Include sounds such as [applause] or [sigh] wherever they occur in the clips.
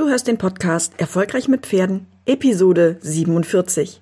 Du hörst den Podcast Erfolgreich mit Pferden, Episode 47.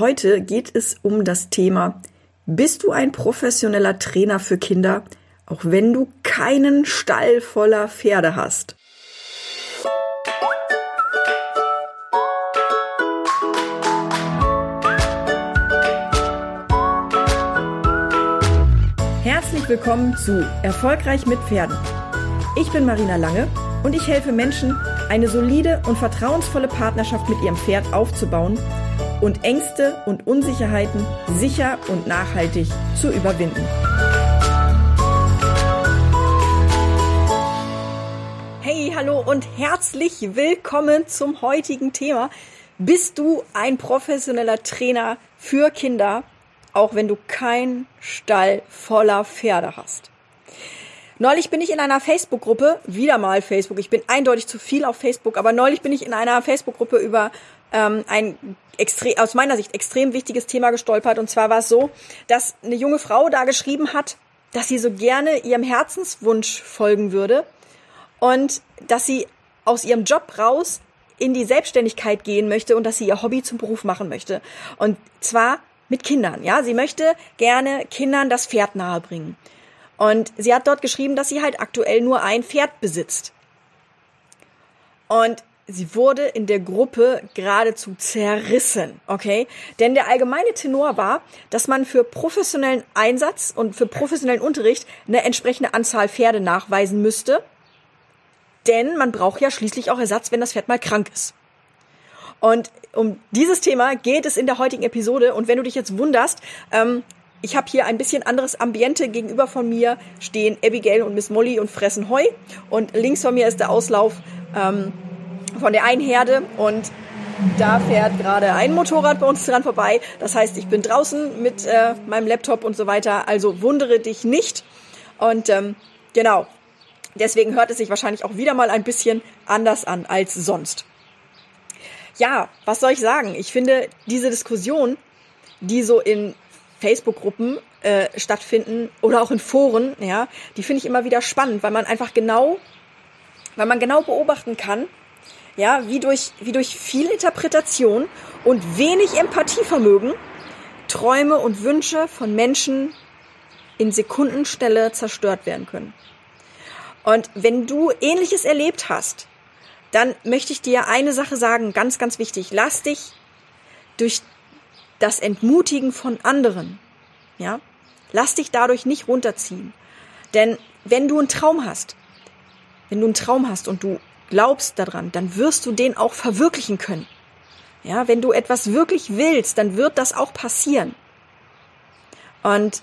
Heute geht es um das Thema, bist du ein professioneller Trainer für Kinder, auch wenn du keinen Stall voller Pferde hast? Herzlich willkommen zu Erfolgreich mit Pferden. Ich bin Marina Lange und ich helfe Menschen, eine solide und vertrauensvolle Partnerschaft mit ihrem Pferd aufzubauen und Ängste und Unsicherheiten sicher und nachhaltig zu überwinden. Hey, hallo und herzlich willkommen zum heutigen Thema. Bist du ein professioneller Trainer für Kinder, auch wenn du keinen Stall voller Pferde hast? Neulich bin ich in einer Facebook-Gruppe, wieder mal Facebook, ich bin eindeutig zu viel auf Facebook, aber neulich bin ich in einer Facebook-Gruppe über ähm, ein extrem, aus meiner Sicht extrem wichtiges Thema gestolpert. Und zwar war es so, dass eine junge Frau da geschrieben hat, dass sie so gerne ihrem Herzenswunsch folgen würde und dass sie aus ihrem Job raus in die Selbstständigkeit gehen möchte und dass sie ihr Hobby zum Beruf machen möchte. Und zwar mit Kindern, ja. Sie möchte gerne Kindern das Pferd nahebringen. Und sie hat dort geschrieben, dass sie halt aktuell nur ein Pferd besitzt. Und sie wurde in der Gruppe geradezu zerrissen, okay? Denn der allgemeine Tenor war, dass man für professionellen Einsatz und für professionellen Unterricht eine entsprechende Anzahl Pferde nachweisen müsste. Denn man braucht ja schließlich auch Ersatz, wenn das Pferd mal krank ist. Und um dieses Thema geht es in der heutigen Episode. Und wenn du dich jetzt wunderst, ähm, ich habe hier ein bisschen anderes Ambiente gegenüber von mir stehen Abigail und Miss Molly und fressen Heu und links von mir ist der Auslauf ähm, von der einen Herde und da fährt gerade ein Motorrad bei uns dran vorbei. Das heißt, ich bin draußen mit äh, meinem Laptop und so weiter. Also wundere dich nicht. Und ähm, genau, deswegen hört es sich wahrscheinlich auch wieder mal ein bisschen anders an als sonst. Ja, was soll ich sagen? Ich finde diese Diskussion, die so in Facebook-Gruppen äh, stattfinden oder auch in Foren, ja, die finde ich immer wieder spannend, weil man einfach genau, weil man genau beobachten kann, ja, wie durch, wie durch viel Interpretation und wenig Empathievermögen Träume und Wünsche von Menschen in Sekundenstelle zerstört werden können. Und wenn du ähnliches erlebt hast, dann möchte ich dir eine Sache sagen, ganz, ganz wichtig. Lass dich durch das Entmutigen von anderen. Ja? Lass dich dadurch nicht runterziehen. Denn wenn du einen Traum hast, wenn du einen Traum hast und du glaubst daran, dann wirst du den auch verwirklichen können. Ja, wenn du etwas wirklich willst, dann wird das auch passieren. Und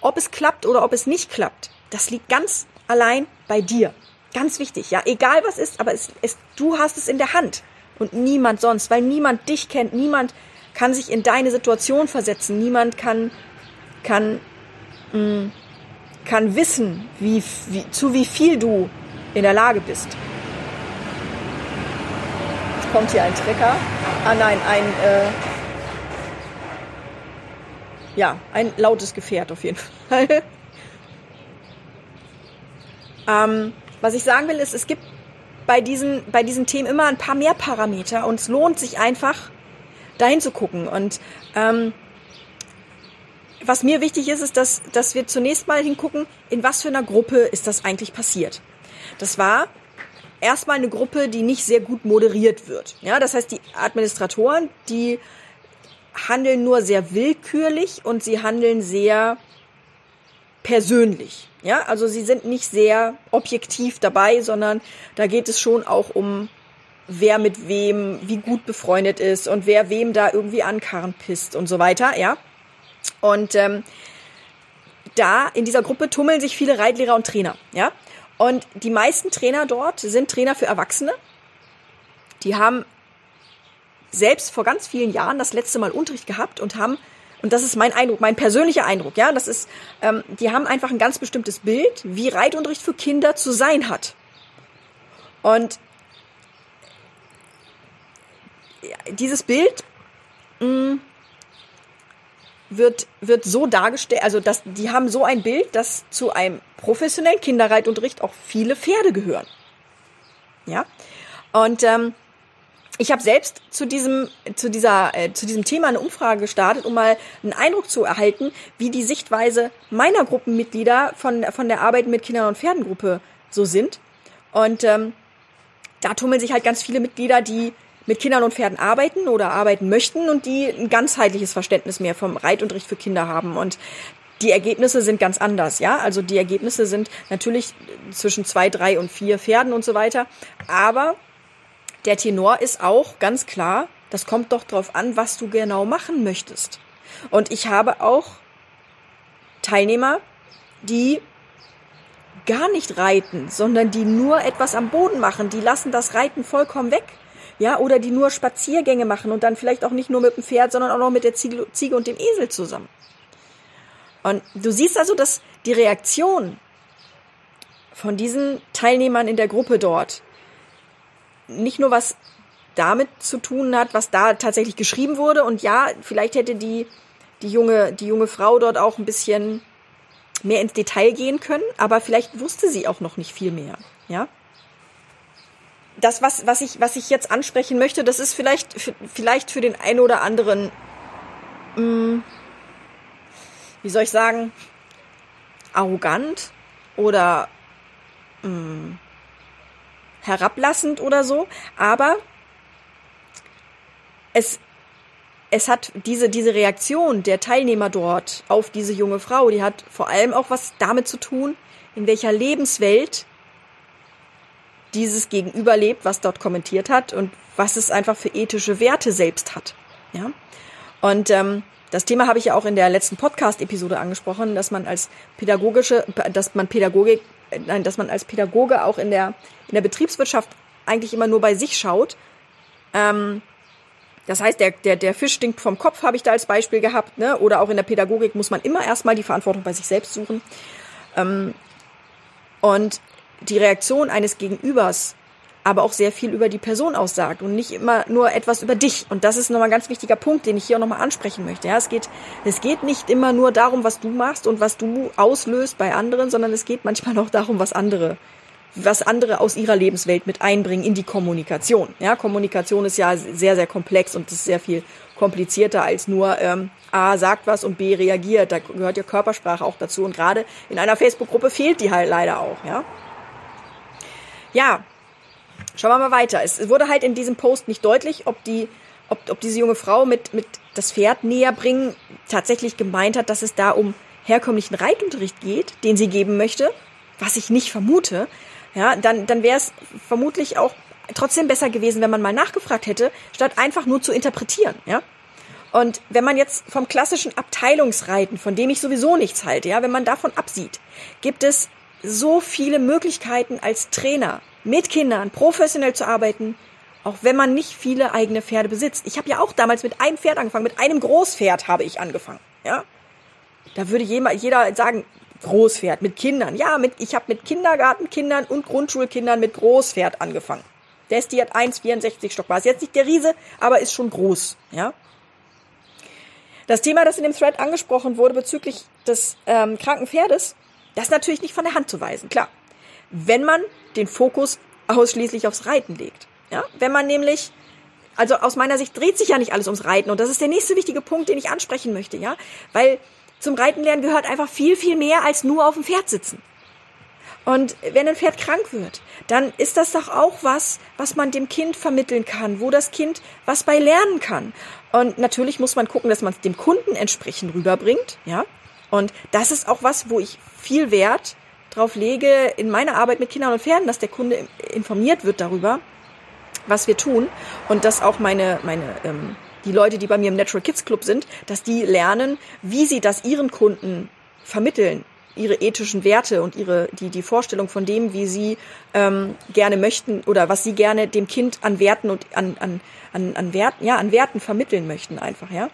ob es klappt oder ob es nicht klappt, das liegt ganz allein bei dir. Ganz wichtig, ja, egal was ist, aber es, es, du hast es in der Hand und niemand sonst, weil niemand dich kennt, niemand kann sich in deine Situation versetzen. Niemand kann, kann, mh, mm, kann wissen, wie, wie, zu wie viel du in der Lage bist. Jetzt kommt hier ein Trecker. Ah nein, ein, äh, ja, ein lautes Gefährt auf jeden Fall. [laughs] ähm, was ich sagen will, ist, es gibt bei diesen, bei diesen Themen immer ein paar mehr Parameter und es lohnt sich einfach, dahin zu gucken. Und ähm, was mir wichtig ist, ist, dass, dass wir zunächst mal hingucken, in was für einer Gruppe ist das eigentlich passiert. Das war erstmal eine Gruppe, die nicht sehr gut moderiert wird. Ja, das heißt, die Administratoren, die handeln nur sehr willkürlich und sie handeln sehr persönlich. Ja, also sie sind nicht sehr objektiv dabei, sondern da geht es schon auch um wer mit wem wie gut befreundet ist und wer wem da irgendwie an Karren pisst und so weiter, ja. Und ähm, da in dieser Gruppe tummeln sich viele Reitlehrer und Trainer, ja. Und die meisten Trainer dort sind Trainer für Erwachsene. Die haben selbst vor ganz vielen Jahren das letzte Mal Unterricht gehabt und haben und das ist mein Eindruck, mein persönlicher Eindruck, ja, das ist, ähm, die haben einfach ein ganz bestimmtes Bild, wie Reitunterricht für Kinder zu sein hat. Und dieses Bild mh, mm, wird, wird so dargestellt, also dass, die haben so ein Bild, dass zu einem professionellen Kinderreitunterricht auch viele Pferde gehören. Ja. Und ähm, ich habe selbst zu diesem zu dieser äh, zu diesem Thema eine Umfrage gestartet, um mal einen Eindruck zu erhalten, wie die Sichtweise meiner Gruppenmitglieder von von der Arbeit mit Kindern und Pferdengruppe so sind. Und ähm, da tummeln sich halt ganz viele Mitglieder, die mit Kindern und Pferden arbeiten oder arbeiten möchten und die ein ganzheitliches Verständnis mehr vom Reitunterricht für Kinder haben. Und die Ergebnisse sind ganz anders, ja. Also die Ergebnisse sind natürlich zwischen zwei, drei und vier Pferden und so weiter. Aber der Tenor ist auch ganz klar, das kommt doch drauf an, was du genau machen möchtest. Und ich habe auch Teilnehmer, die gar nicht reiten, sondern die nur etwas am Boden machen, die lassen das Reiten vollkommen weg. Ja, oder die nur Spaziergänge machen und dann vielleicht auch nicht nur mit dem Pferd, sondern auch noch mit der Ziege und dem Esel zusammen. Und du siehst also, dass die Reaktion von diesen Teilnehmern in der Gruppe dort nicht nur was damit zu tun hat, was da tatsächlich geschrieben wurde. Und ja, vielleicht hätte die, die junge, die junge Frau dort auch ein bisschen mehr ins Detail gehen können, aber vielleicht wusste sie auch noch nicht viel mehr, ja. Das, was, was ich, was ich jetzt ansprechen möchte, das ist vielleicht, vielleicht für den einen oder anderen, mh, hm, wie soll ich sagen, arrogant oder mh, hm, herablassend oder so, aber es, es hat diese, diese Reaktion der Teilnehmer dort auf diese junge Frau, die hat vor allem auch was damit zu tun, in welcher Lebenswelt dieses Gegenüber lebt, was dort kommentiert hat und was es einfach für ethische Werte selbst hat. Ja? Und ähm, das Thema habe ich ja auch in der letzten Podcast-Episode angesprochen, dass man als pädagogische, dass man Pädagogik nein, dass man als Pädagoge auch in der, in der Betriebswirtschaft eigentlich immer nur bei sich schaut. Ähm, das heißt, der, der, der Fisch stinkt vom Kopf, habe ich da als Beispiel gehabt, ne? Oder auch in der Pädagogik muss man immer erstmal die Verantwortung bei sich selbst suchen. Ähm, und die Reaktion eines Gegenübers aber auch sehr viel über die Person aussagt und nicht immer nur etwas über dich. Und das ist nochmal ein ganz wichtiger Punkt, den ich hier auch nochmal ansprechen möchte. Ja, es geht, es geht nicht immer nur darum, was du machst und was du auslöst bei anderen, sondern es geht manchmal auch darum, was andere was andere aus ihrer Lebenswelt mit einbringen in die Kommunikation. Ja, Kommunikation ist ja sehr, sehr komplex und ist sehr viel komplizierter als nur ähm, A sagt was und B reagiert. Da gehört ja Körpersprache auch dazu und gerade in einer Facebook-Gruppe fehlt die halt leider auch. Ja, ja Schauen wir mal weiter. Es wurde halt in diesem Post nicht deutlich, ob die, ob, ob diese junge Frau mit, mit das Pferd näher bringen tatsächlich gemeint hat, dass es da um herkömmlichen Reitunterricht geht, den sie geben möchte, was ich nicht vermute. Ja, dann, dann wäre es vermutlich auch trotzdem besser gewesen, wenn man mal nachgefragt hätte, statt einfach nur zu interpretieren, ja. Und wenn man jetzt vom klassischen Abteilungsreiten, von dem ich sowieso nichts halte, ja, wenn man davon absieht, gibt es so viele Möglichkeiten als Trainer, mit Kindern professionell zu arbeiten, auch wenn man nicht viele eigene Pferde besitzt. Ich habe ja auch damals mit einem Pferd angefangen, mit einem Großpferd habe ich angefangen. Ja, da würde jeder sagen Großpferd mit Kindern. Ja, mit ich habe mit Kindergartenkindern und Grundschulkindern mit Großpferd angefangen. Der ist die hat 1,64 Stock war. Ist jetzt nicht der Riese, aber ist schon groß. Ja. Das Thema, das in dem Thread angesprochen wurde bezüglich des ähm, kranken Pferdes, das ist natürlich nicht von der Hand zu weisen. Klar, wenn man den Fokus ausschließlich aufs Reiten legt. Ja? Wenn man nämlich, also aus meiner Sicht dreht sich ja nicht alles ums Reiten und das ist der nächste wichtige Punkt, den ich ansprechen möchte, ja, weil zum Reitenlernen gehört einfach viel, viel mehr als nur auf dem Pferd sitzen. Und wenn ein Pferd krank wird, dann ist das doch auch was, was man dem Kind vermitteln kann, wo das Kind was bei lernen kann. Und natürlich muss man gucken, dass man es dem Kunden entsprechend rüberbringt, ja. Und das ist auch was, wo ich viel Wert drauf lege in meiner Arbeit mit Kindern und Pferden, dass der Kunde informiert wird darüber, was wir tun und dass auch meine, meine, ähm, die Leute, die bei mir im Natural Kids Club sind, dass die lernen, wie sie das ihren Kunden vermitteln, ihre ethischen Werte und ihre die die Vorstellung von dem, wie sie ähm, gerne möchten oder was sie gerne dem Kind an Werten und an an an, an Werten ja an Werten vermitteln möchten einfach ja.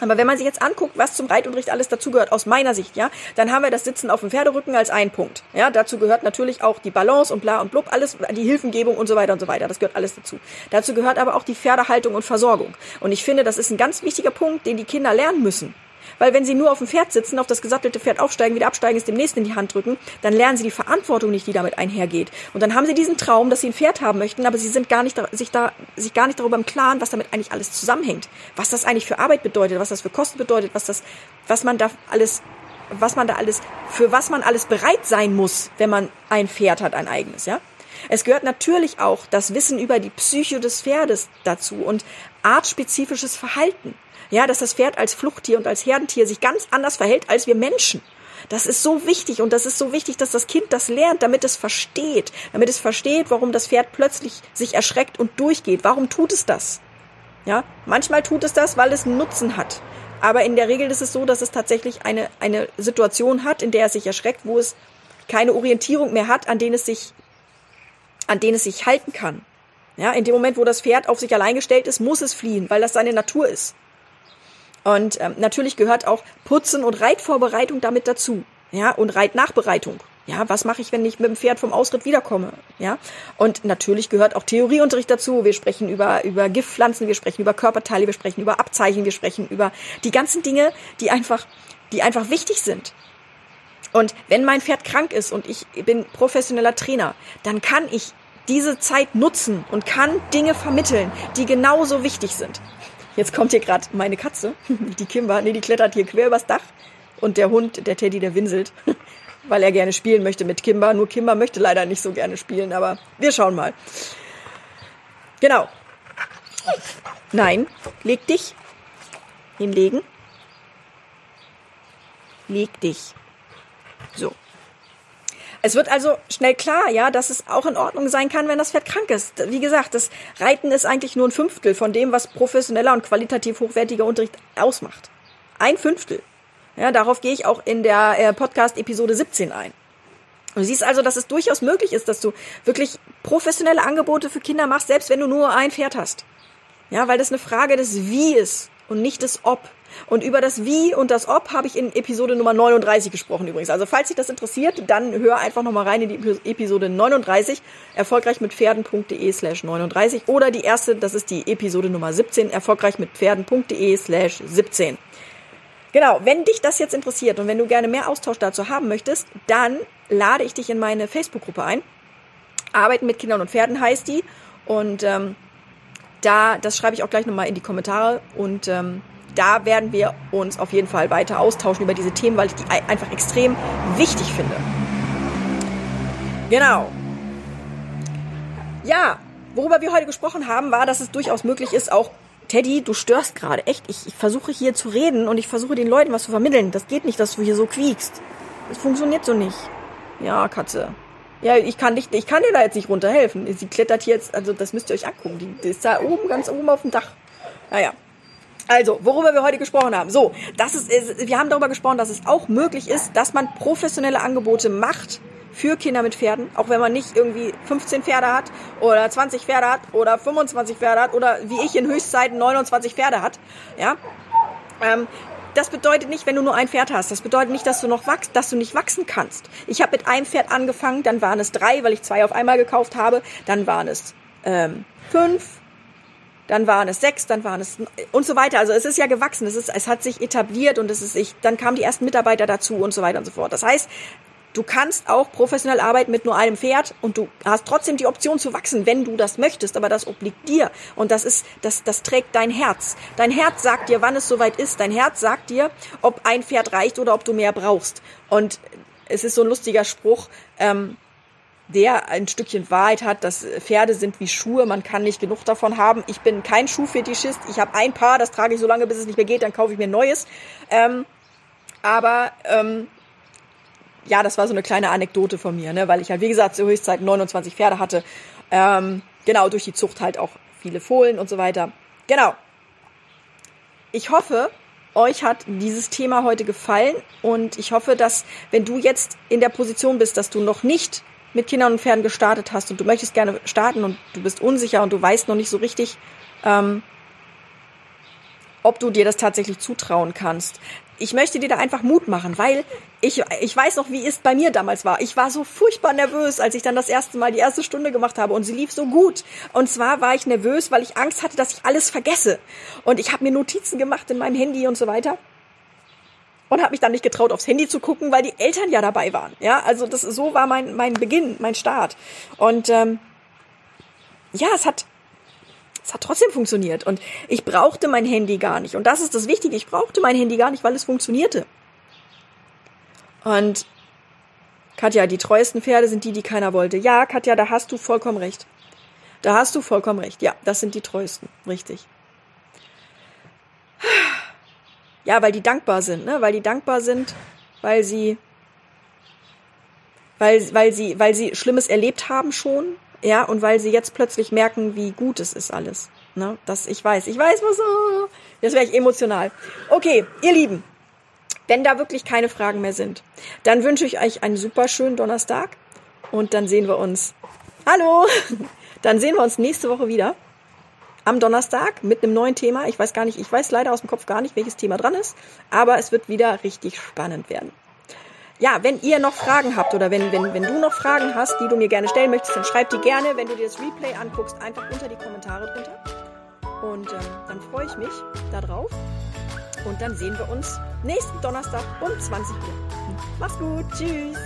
Aber wenn man sich jetzt anguckt, was zum Reitunterricht alles dazugehört, aus meiner Sicht, ja, dann haben wir das Sitzen auf dem Pferderücken als einen Punkt. Ja, dazu gehört natürlich auch die Balance und bla und blub, alles, die Hilfengebung und so weiter und so weiter. Das gehört alles dazu. Dazu gehört aber auch die Pferdehaltung und Versorgung. Und ich finde, das ist ein ganz wichtiger Punkt, den die Kinder lernen müssen. Weil wenn sie nur auf dem Pferd sitzen, auf das gesattelte Pferd aufsteigen, wieder absteigen, es dem nächsten in die Hand drücken, dann lernen sie die Verantwortung nicht, die damit einhergeht. Und dann haben sie diesen Traum, dass sie ein Pferd haben möchten, aber sie sind gar nicht, sich da, sich gar nicht darüber im Klaren, was damit eigentlich alles zusammenhängt. Was das eigentlich für Arbeit bedeutet, was das für Kosten bedeutet, was das, was man da alles was man da alles, für was man alles bereit sein muss, wenn man ein Pferd hat, ein eigenes, ja. Es gehört natürlich auch das Wissen über die Psyche des Pferdes dazu und artspezifisches Verhalten. Ja, dass das Pferd als Fluchttier und als Herdentier sich ganz anders verhält als wir Menschen. Das ist so wichtig und das ist so wichtig, dass das Kind das lernt, damit es versteht, damit es versteht, warum das Pferd plötzlich sich erschreckt und durchgeht. Warum tut es das? Ja, manchmal tut es das, weil es einen Nutzen hat. Aber in der Regel ist es so, dass es tatsächlich eine, eine Situation hat, in der es sich erschreckt, wo es keine Orientierung mehr hat, an denen es sich an denen es sich halten kann. Ja, in dem Moment, wo das Pferd auf sich allein gestellt ist, muss es fliehen, weil das seine Natur ist. Und ähm, natürlich gehört auch Putzen und Reitvorbereitung damit dazu. Ja, und Reitnachbereitung. Ja, was mache ich, wenn ich mit dem Pferd vom Ausritt wiederkomme? Ja, und natürlich gehört auch Theorieunterricht dazu. Wir sprechen über, über Giftpflanzen, wir sprechen über Körperteile, wir sprechen über Abzeichen, wir sprechen über die ganzen Dinge, die einfach, die einfach wichtig sind. Und wenn mein Pferd krank ist und ich bin professioneller Trainer, dann kann ich diese Zeit nutzen und kann Dinge vermitteln, die genauso wichtig sind. Jetzt kommt hier gerade meine Katze, [laughs] die Kimber, nee, die klettert hier quer übers Dach und der Hund, der Teddy, der winselt, [laughs] weil er gerne spielen möchte mit Kimber. Nur Kimber möchte leider nicht so gerne spielen, aber wir schauen mal. Genau. Nein, leg dich. Hinlegen. Leg dich. So. Es wird also schnell klar, ja, dass es auch in Ordnung sein kann, wenn das Pferd krank ist. Wie gesagt, das Reiten ist eigentlich nur ein Fünftel von dem, was professioneller und qualitativ hochwertiger Unterricht ausmacht. Ein Fünftel. Ja, darauf gehe ich auch in der äh, Podcast-Episode 17 ein. Du siehst also, dass es durchaus möglich ist, dass du wirklich professionelle Angebote für Kinder machst, selbst wenn du nur ein Pferd hast. Ja, weil das eine Frage des Wie ist und nicht des Ob. Und über das Wie und das Ob habe ich in Episode Nummer 39 gesprochen übrigens. Also falls dich das interessiert, dann hör einfach nochmal rein in die Episode 39, erfolgreich mit Pferden.de slash 39 oder die erste, das ist die Episode Nummer 17, erfolgreich mit Pferden.de slash 17. Genau, wenn dich das jetzt interessiert und wenn du gerne mehr Austausch dazu haben möchtest, dann lade ich dich in meine Facebook-Gruppe ein. Arbeiten mit Kindern und Pferden heißt die. Und ähm, da, das schreibe ich auch gleich nochmal in die Kommentare. Und ähm, da werden wir uns auf jeden Fall weiter austauschen über diese Themen, weil ich die einfach extrem wichtig finde. Genau. Ja, worüber wir heute gesprochen haben, war, dass es durchaus möglich ist, auch Teddy, du störst gerade. Echt, ich, ich versuche hier zu reden und ich versuche den Leuten was zu vermitteln. Das geht nicht, dass du hier so quiekst. Das funktioniert so nicht. Ja, Katze. Ja, ich kann nicht, ich kann dir da jetzt nicht runterhelfen. Sie klettert hier jetzt, also das müsst ihr euch angucken. Die, die ist da oben, ganz oben auf dem Dach. Naja. Also, worüber wir heute gesprochen haben. So, das ist, wir haben darüber gesprochen, dass es auch möglich ist, dass man professionelle Angebote macht für Kinder mit Pferden, auch wenn man nicht irgendwie 15 Pferde hat oder 20 Pferde hat oder 25 Pferde hat oder wie ich in Höchstzeiten 29 Pferde hat. Ja, ähm, das bedeutet nicht, wenn du nur ein Pferd hast. Das bedeutet nicht, dass du noch wachst, dass du nicht wachsen kannst. Ich habe mit einem Pferd angefangen, dann waren es drei, weil ich zwei auf einmal gekauft habe. Dann waren es ähm, fünf, dann waren es sechs, dann waren es und so weiter. Also es ist ja gewachsen, es ist, es hat sich etabliert und es ist ich, dann kamen die ersten Mitarbeiter dazu und so weiter und so fort. Das heißt, du kannst auch professionell arbeiten mit nur einem Pferd und du hast trotzdem die Option zu wachsen, wenn du das möchtest, aber das obliegt dir und das ist, das, das trägt dein Herz. Dein Herz sagt dir, wann es soweit ist. Dein Herz sagt dir, ob ein Pferd reicht oder ob du mehr brauchst. Und es ist so ein lustiger Spruch, ähm, der ein Stückchen Wahrheit hat, dass Pferde sind wie Schuhe, man kann nicht genug davon haben. Ich bin kein Schuhfetischist, ich habe ein Paar, das trage ich so lange, bis es nicht mehr geht, dann kaufe ich mir ein neues. Ähm, aber ähm, ja, das war so eine kleine Anekdote von mir, ne? weil ich halt, wie gesagt, zur Höchstzeit 29 Pferde hatte. Ähm, genau, durch die Zucht halt auch viele Fohlen und so weiter. Genau. Ich hoffe, euch hat dieses Thema heute gefallen und ich hoffe, dass wenn du jetzt in der Position bist, dass du noch nicht mit Kindern und Pferden gestartet hast und du möchtest gerne starten und du bist unsicher und du weißt noch nicht so richtig, ähm, ob du dir das tatsächlich zutrauen kannst. Ich möchte dir da einfach Mut machen, weil ich, ich weiß noch, wie es bei mir damals war. Ich war so furchtbar nervös, als ich dann das erste Mal die erste Stunde gemacht habe und sie lief so gut. Und zwar war ich nervös, weil ich Angst hatte, dass ich alles vergesse. Und ich habe mir Notizen gemacht in meinem Handy und so weiter. Und habe mich dann nicht getraut, aufs Handy zu gucken, weil die Eltern ja dabei waren. Ja, also das so war mein mein Beginn, mein Start. Und ähm, ja, es hat es hat trotzdem funktioniert und ich brauchte mein Handy gar nicht. Und das ist das Wichtige. Ich brauchte mein Handy gar nicht, weil es funktionierte. Und Katja, die treuesten Pferde sind die, die keiner wollte. Ja, Katja, da hast du vollkommen recht. Da hast du vollkommen recht. Ja, das sind die treuesten. Richtig. Ja, weil die dankbar sind, ne? Weil die dankbar sind, weil sie, weil, weil sie, weil sie Schlimmes erlebt haben schon, ja, und weil sie jetzt plötzlich merken, wie gut es ist alles. Ne? Das, ich weiß, ich weiß, was so. Jetzt wäre ich emotional. Okay, ihr Lieben, wenn da wirklich keine Fragen mehr sind, dann wünsche ich euch einen super schönen Donnerstag und dann sehen wir uns. Hallo! [laughs] Dann sehen wir uns nächste Woche wieder am Donnerstag mit einem neuen Thema. Ich weiß gar nicht, ich weiß leider aus dem Kopf gar nicht, welches Thema dran ist, aber es wird wieder richtig spannend werden. Ja, wenn ihr noch Fragen habt oder wenn, wenn, wenn du noch Fragen hast, die du mir gerne stellen möchtest, dann schreib die gerne, wenn du dir das Replay anguckst, einfach unter die Kommentare drunter. Und ähm, dann freue ich mich darauf. Und dann sehen wir uns nächsten Donnerstag um 20 Uhr. Mach's gut. Tschüss.